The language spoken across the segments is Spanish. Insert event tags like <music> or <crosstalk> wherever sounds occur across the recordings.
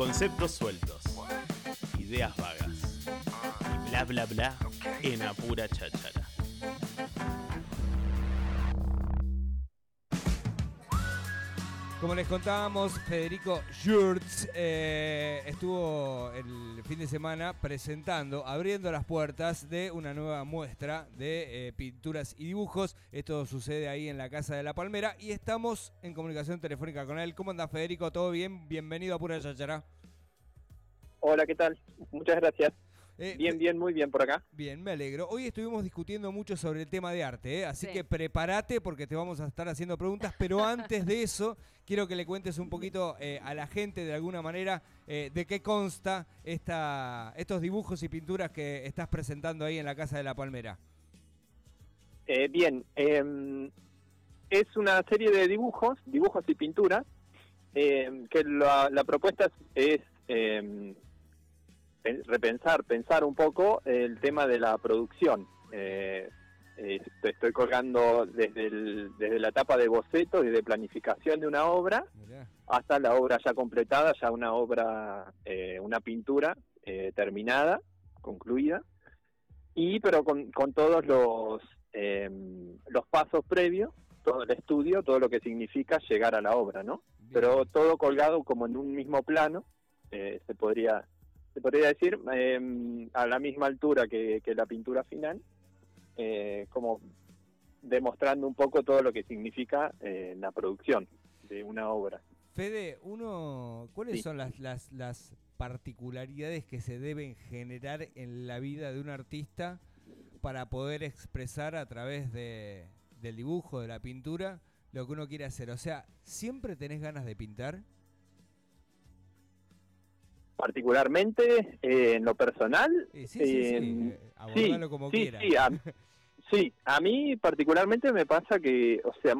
Conceptos sueltos, ideas vagas y bla bla bla en apura cháchara. Como les contábamos, Federico Schurz eh, estuvo el fin de semana presentando, abriendo las puertas de una nueva muestra de eh, pinturas y dibujos. Esto sucede ahí en la Casa de la Palmera y estamos en comunicación telefónica con él. ¿Cómo anda Federico? ¿Todo bien? Bienvenido a Pura Chachara. Hola, ¿qué tal? Muchas gracias. Eh, bien, bien, muy bien por acá. Bien, me alegro. Hoy estuvimos discutiendo mucho sobre el tema de arte, ¿eh? así Sí. que prepárate porque te vamos a estar haciendo preguntas, pero <laughs> antes de eso, quiero que le cuentes un poquito eh, a la gente de alguna manera eh, de qué consta esta, estos dibujos y pinturas que estás presentando ahí en la Casa de la Palmera. Eh, bien, eh, es una serie de dibujos, dibujos y pinturas, eh, que la, la propuesta es, eh, pen- repensar, pensar un poco el tema de la producción. Eh, eh, estoy colgando desde, el- desde la etapa de bocetos y de planificación de una obra Mirá. hasta la obra ya completada, ya una obra, eh, una pintura eh, terminada, concluida, y pero con, con todos los, eh, los pasos previos, todo el estudio, todo lo que significa llegar a la obra, ¿no? Bien. Pero todo colgado como en un mismo plano, eh, se podría se podría decir, eh, a la misma altura que, que la pintura final, eh, como demostrando un poco todo lo que significa eh, la producción de una obra. Fede, uno, ¿cuáles Sí. son las, las, las particularidades que se deben generar en la vida de un artista para poder expresar a través de, del dibujo, de la pintura, lo que uno quiere hacer? O sea, ¿siempre tenés ganas de pintar? Particularmente eh, en lo personal, Eh, sí, sí, sí, eh, eh, abordalo como sí. Sí a, <laughs> sí, a mí particularmente me pasa que, o sea,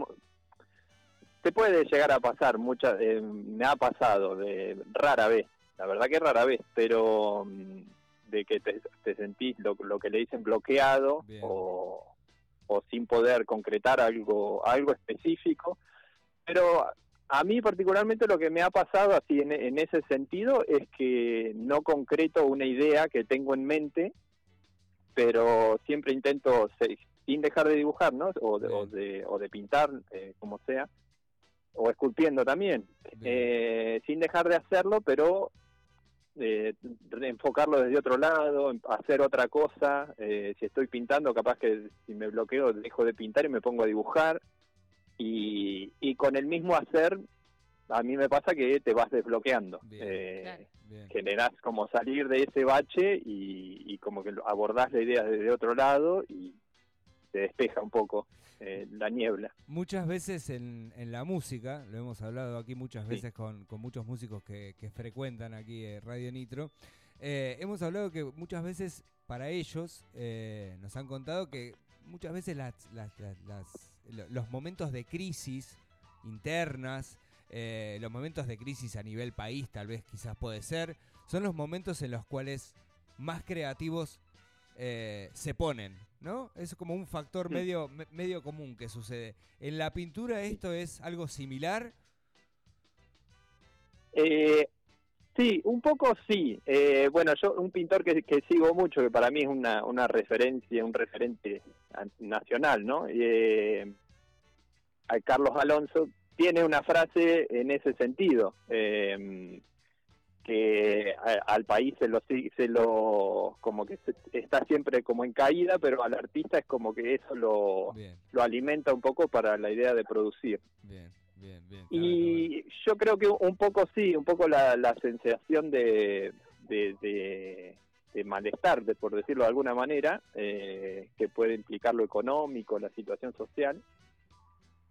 te puede llegar a pasar, muchas, eh, me ha pasado de rara vez, la verdad que rara vez, pero mm, de que te, te sentís lo, lo que le dicen bloqueado Bien. o, o sin poder concretar algo, algo específico, pero a mí particularmente lo que me ha pasado así en, en ese sentido es que no concreto una idea que tengo en mente, pero siempre intento, sin dejar de dibujar, ¿no? O de, o de, o de pintar, eh, como sea, o esculpiendo también, eh, sin dejar de hacerlo, pero eh, enfocarlo desde otro lado, hacer otra cosa. eh, si estoy pintando, capaz que si me bloqueo, dejo de pintar y me pongo a dibujar. Y, y con el mismo hacer, a mí me pasa que te vas desbloqueando. Bien. Eh, Claro. Bien. generás como salir de ese bache y, y como que abordás la idea desde otro lado y se despeja un poco eh, la niebla. Muchas veces en, en la música, lo hemos hablado aquí muchas Sí. veces con, con muchos músicos que, que frecuentan aquí eh, Radio Nitro, eh, hemos hablado que muchas veces para ellos eh, nos han contado que muchas veces las, las- las- las- los momentos de crisis internas, eh, los momentos de crisis a nivel país tal vez quizás puede ser, son los momentos en los cuales más creativos eh, se ponen, ¿no? Es como un factor medio, me- medio común que sucede. En la pintura esto es algo similar. Eh, sí, un poco sí. Eh, bueno, yo un pintor que, que sigo mucho, que para mí es una, una referencia, un referente nacional, ¿no? Eh, a Carlos Alonso tiene una frase en ese sentido. eh, que a- al país se lo se lo como que se- está siempre como en caída pero al artista es como que eso lo, Bien, lo alimenta un poco para la idea de producir bien, bien, bien. y yo creo que un poco sí, un poco la, la sensación de, de, de- de malestar, de, por decirlo de alguna manera, eh, que puede implicar lo económico, la situación social.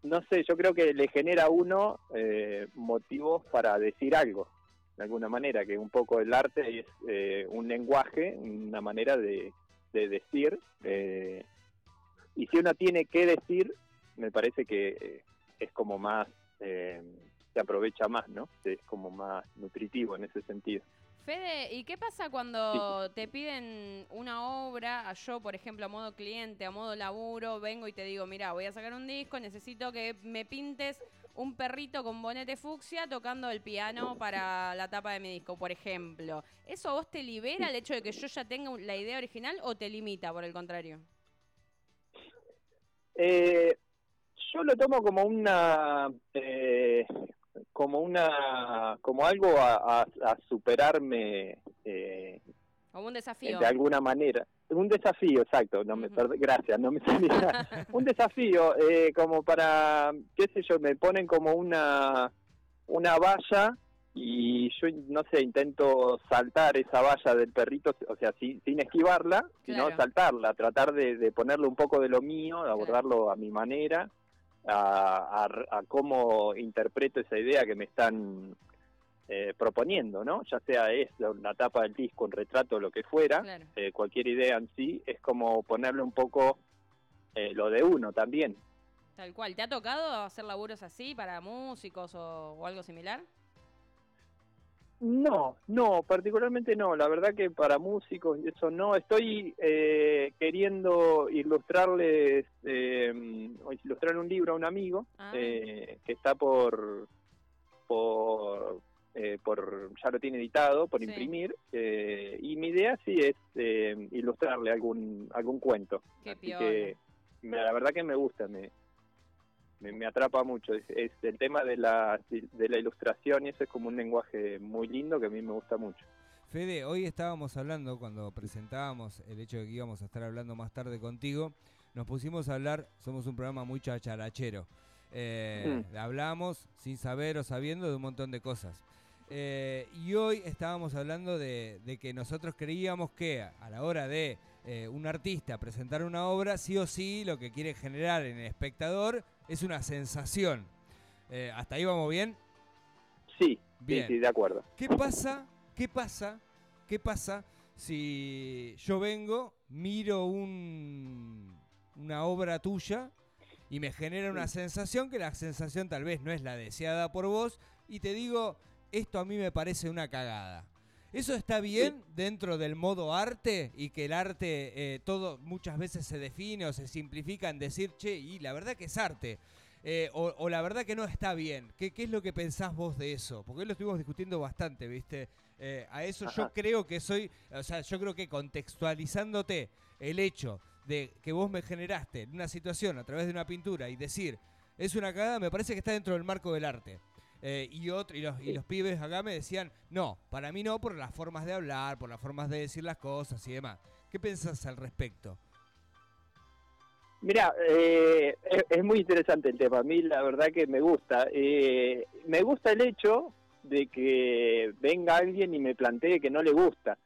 No sé, yo creo que le genera a uno eh, motivos para decir algo, de alguna manera, que un poco el arte es eh, un lenguaje, una manera de, de decir. eh, y si uno tiene que decir, me parece que eh, es como más eh, se aprovecha más, ¿no? Es como más nutritivo en ese sentido. Fede, ¿y qué pasa cuando te piden una obra, a yo, por ejemplo, a modo cliente, a modo laburo, vengo y te digo, mira, voy a sacar un disco, necesito que me pintes un perrito con bonete fucsia tocando el piano para la tapa de mi disco, por ejemplo. ¿Eso a vos te libera el hecho de que yo ya tenga la idea original o te limita, por el contrario? Eh, yo lo tomo como una eh, como una como algo a, a, superarme eh, como un desafío. de alguna manera. Un desafío exacto. No me gracias no me salía <laughs> un desafío eh, como para qué sé yo me ponen como una una valla y yo no sé intento saltar esa valla del perrito o sea sin, sin esquivarla sino saltarla tratar de, de ponerle un poco de lo mío de abordarlo a mi manera a, a, cómo interpreto esa idea que me están eh, proponiendo, ¿no? Ya sea es la, tapa del disco, un retrato, lo que fuera, eh, cualquier idea en sí, es como ponerle un poco eh, lo de uno también. Tal cual. ¿Te ha tocado hacer laburos así para músicos o algo similar? No, no, particularmente no. La verdad que para músicos eso no. Estoy eh, queriendo ilustrarles, eh, ilustrar un libro a un amigo ah. eh, que está por, por, eh, por, ya lo tiene editado, por imprimir. y mi idea sí es ilustrarle algún algún cuento. Qué Así que la verdad que me gusta, me, me, atrapa mucho. Es, el tema de la, de la ilustración y eso es como un lenguaje muy lindo que a mí me gusta mucho. Fede, hoy estábamos hablando, cuando presentábamos el hecho de que íbamos a estar hablando más tarde contigo, nos pusimos a hablar, somos un programa muy chacharachero. Eh, mm. Hablamos sin saber o sabiendo de un montón de cosas. Eh, y hoy estábamos hablando de, de, que nosotros creíamos que a la hora de eh, un artista presentar una obra, sí o sí lo que quiere generar en el espectador es una sensación. Eh, ¿Hasta ahí vamos bien? Sí, bien. Sí, de acuerdo. ¿Qué pasa? ¿Qué pasa? ¿Qué pasa si yo vengo, miro un, una obra tuya y me genera una sensación que la sensación tal vez no es la deseada por vos y te digo, esto a mí me parece una cagada. ¿Eso está bien dentro del modo arte y que el arte eh, todo muchas veces se define o se simplifica en decir, che, y la verdad que es arte? Eh, o, la verdad que no está bien. ¿Qué, ¿Qué, es lo que pensás vos de eso? Porque hoy lo estuvimos discutiendo bastante, ¿viste? Eh, a eso yo creo que soy, o sea, yo creo que contextualizándote el hecho de que vos me generaste en una situación a través de una pintura y decir, es una cagada, me parece que está dentro del marco del arte. Eh, y, otro, y, los, y los pibes acá me decían, no, para mí no, por las formas de hablar, por las formas de decir las cosas y demás. ¿Qué pensás al respecto? Mira, eh, es, muy interesante el tema. A mí la verdad que me gusta. Eh, me gusta el hecho de que venga alguien y me plantee que no le gusta.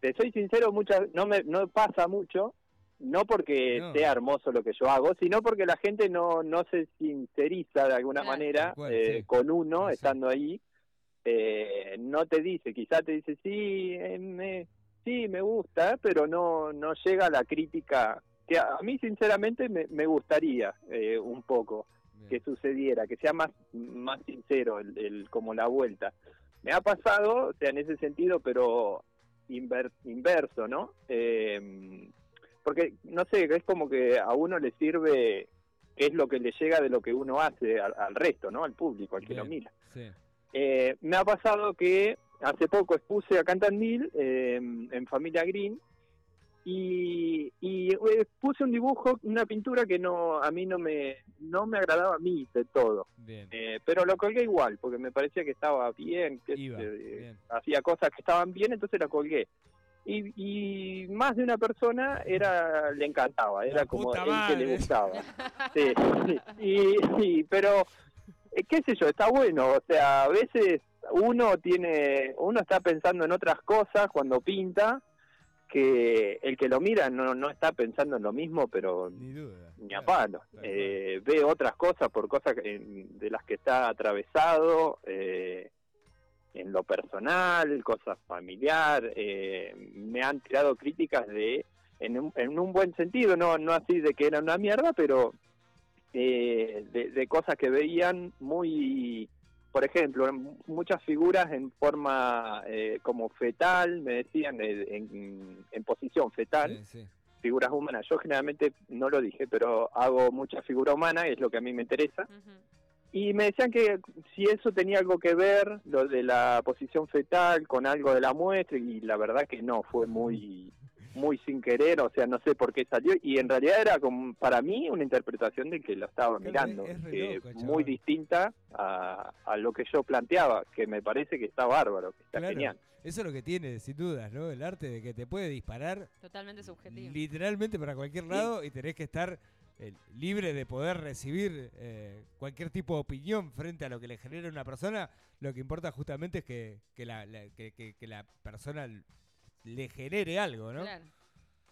Te soy sincero, muchas no me no pasa mucho, no porque sea hermoso lo que yo hago, sino porque la gente no, no se sinceriza de alguna manera eh, con uno estando ahí. Eh, no te dice, quizá te dice, sí, eh, me, sí, me gusta, pero no, no llega a la crítica que a, mí sinceramente me, me gustaría un poco que sucediera, que sea más, más sincero el, el, como la vuelta. Me ha pasado, o sea, en ese sentido, pero inverso, ¿no? Eh, porque no sé, es como que a uno le sirve qué es lo que le llega de lo que uno hace al, resto, ¿no? Al público, al que lo mira. Eh, me ha pasado que hace poco expuse a Cantandil eh, en Familia Green y, y eh, puse un dibujo, una pintura que no a mí no me no me agradaba a mí de todo, eh, pero lo colgué igual porque me parecía que estaba bien, que hacía cosas que estaban bien, entonces la colgué y, más de una persona era le encantaba, era como el que le gustaba. <laughs> Sí, Y, pero eh, qué sé yo, está bueno, o sea, a veces uno tiene uno está pensando en otras cosas cuando pinta que el que lo mira no, no está pensando en lo mismo, pero ni, a palo. Eh, ve otras cosas por cosas de las que está atravesado. Eh, en lo personal, cosas familiar, eh, me han tirado críticas de, en un, en un buen sentido, no, no así de que era una mierda, pero eh, de, cosas que veían muy, por ejemplo, muchas figuras en forma eh, como fetal, me decían en, en, posición fetal. Figuras humanas, yo generalmente no lo dije, pero hago mucha figura humana, es lo que a mí me interesa. Y me decían que si eso tenía algo que ver, lo de la posición fetal, con algo de la muestra, y la verdad que no, fue muy muy sin querer, o sea, no sé por qué salió, y en realidad era como, para mí una interpretación de que lo estaba Claro, mirando, es loco, muy distinta a, a lo que yo planteaba, que me parece que está bárbaro, que está Claro, genial. Eso es lo que tiene, sin dudas, ¿no? El arte de que te puede disparar Totalmente subjetivo. literalmente para cualquier lado y tenés que estar eh, libre de poder recibir eh, cualquier tipo de opinión frente a lo que le genera una persona. Lo que importa justamente es que, que la, la- que, que- que la persona le genere algo, ¿no? Claro.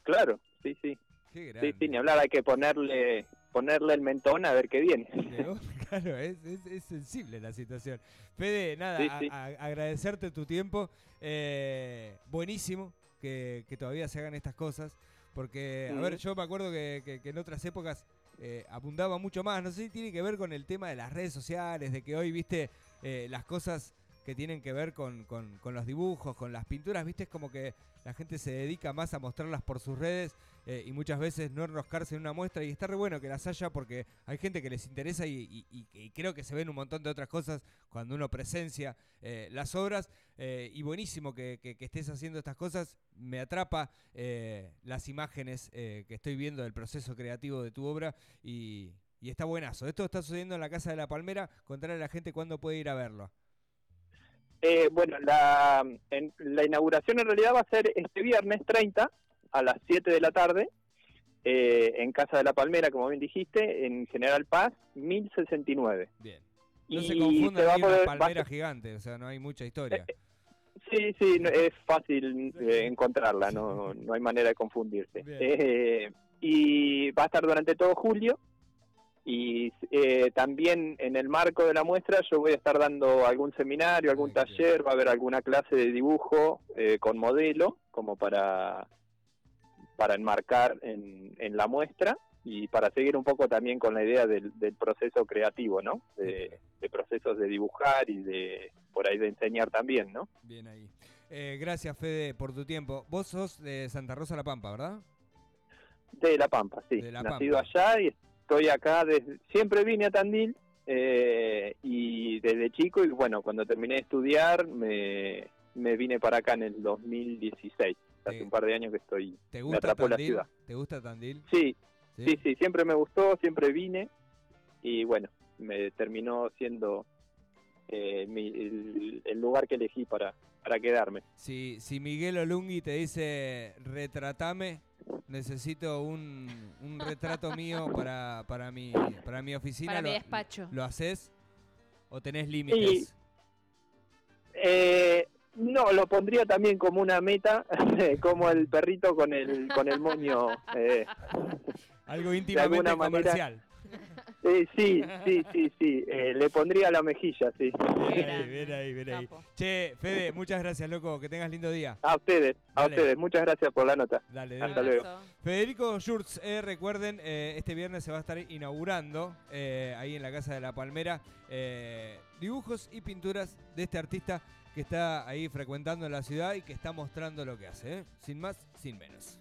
Claro, sí, sí, Qué sí, grande. sí, ni hablar, hay que ponerle ponerle el mentón a ver qué viene. <laughs> Claro, es, es- es sensible la situación. Fede, nada, Sí, a- sí. a- agradecerte tu tiempo. eh, buenísimo que, que todavía se hagan estas cosas. Porque, a ver, yo me acuerdo que, que- que en otras épocas eh, abundaba mucho más. No sé si tiene que ver con el tema de las redes sociales, de que hoy, viste, eh, las cosas que tienen que ver con, con- con los dibujos, con las pinturas, viste, es como que la gente se dedica más a mostrarlas por sus redes eh, y muchas veces no enroscarse en una muestra y está re bueno que las haya porque hay gente que les interesa y, creo que se ven un montón de otras cosas cuando uno presencia eh, las obras eh, y buenísimo que, estés haciendo estas cosas, me atrapa las imágenes que estoy viendo del proceso creativo de tu obra y, y está buenazo. Esto está sucediendo en la Casa de la Palmera, contarle a la gente cuándo puede ir a verlo. Eh, bueno, la, en- la inauguración en realidad va a ser este viernes 30 a las 7 de la tarde eh, en Casa de la Palmera, como bien dijiste, en General Paz, 1069. Bien. No Y se confundan, se va hay poder- palmera gigante, o sea, no hay mucha historia. Sí, sí, no- es fácil eh, encontrarla, no, <laughs> no hay manera de confundirse. Eh, y va a estar durante todo julio. Y eh, también en el marco de la muestra yo voy a estar dando algún seminario, algún taller, va a haber alguna clase de dibujo eh, con modelo, como para, para enmarcar en, en la muestra y para seguir un poco también con la idea del, del proceso creativo, ¿no? De, de procesos de dibujar y de por ahí de enseñar también, ¿no? Bien ahí. Eh, gracias, Fede, por tu tiempo. Vos sos de Santa Rosa La Pampa, ¿verdad? De La Pampa, sí. De La Nacido Pampa. allá y estoy acá desde... Siempre vine a Tandil eh, y desde chico y bueno, cuando terminé de estudiar me, me vine para acá en el 2016. Hace un par de años que estoy... ¿Te Me gusta atrapó la ciudad. ¿Te gusta Tandil? Sí, sí, sí, siempre me gustó, siempre vine y bueno, me terminó siendo eh, mi- el, el lugar que elegí para, para quedarme. Si, si Miguel Olungui te dice retratame, necesito un, un retrato mío para, para, mi, para mi oficina, Para mi ¿lo, despacho. ¿lo haces? ¿O tenés límites? Eh, no, lo pondría también como una meta, <laughs> como el perrito con el con el moño. eh, Algo íntimamente comercial. eh, sí, sí, sí, sí. eh, le pondría la mejilla, sí. Bien ahí, bien ahí, bien ahí. Capo. Che, Fede, muchas gracias, loco. Que tengas lindo día. A ustedes, a Dale. ustedes. Muchas gracias por la nota. Dale, dale. Hasta luego. Federico Schurz, eh, recuerden, eh, este viernes se va a estar inaugurando eh, ahí en la Casa de la Palmera eh, dibujos y pinturas de este artista que está ahí frecuentando la ciudad y que está mostrando lo que hace. ¿eh? Sin más, sin menos.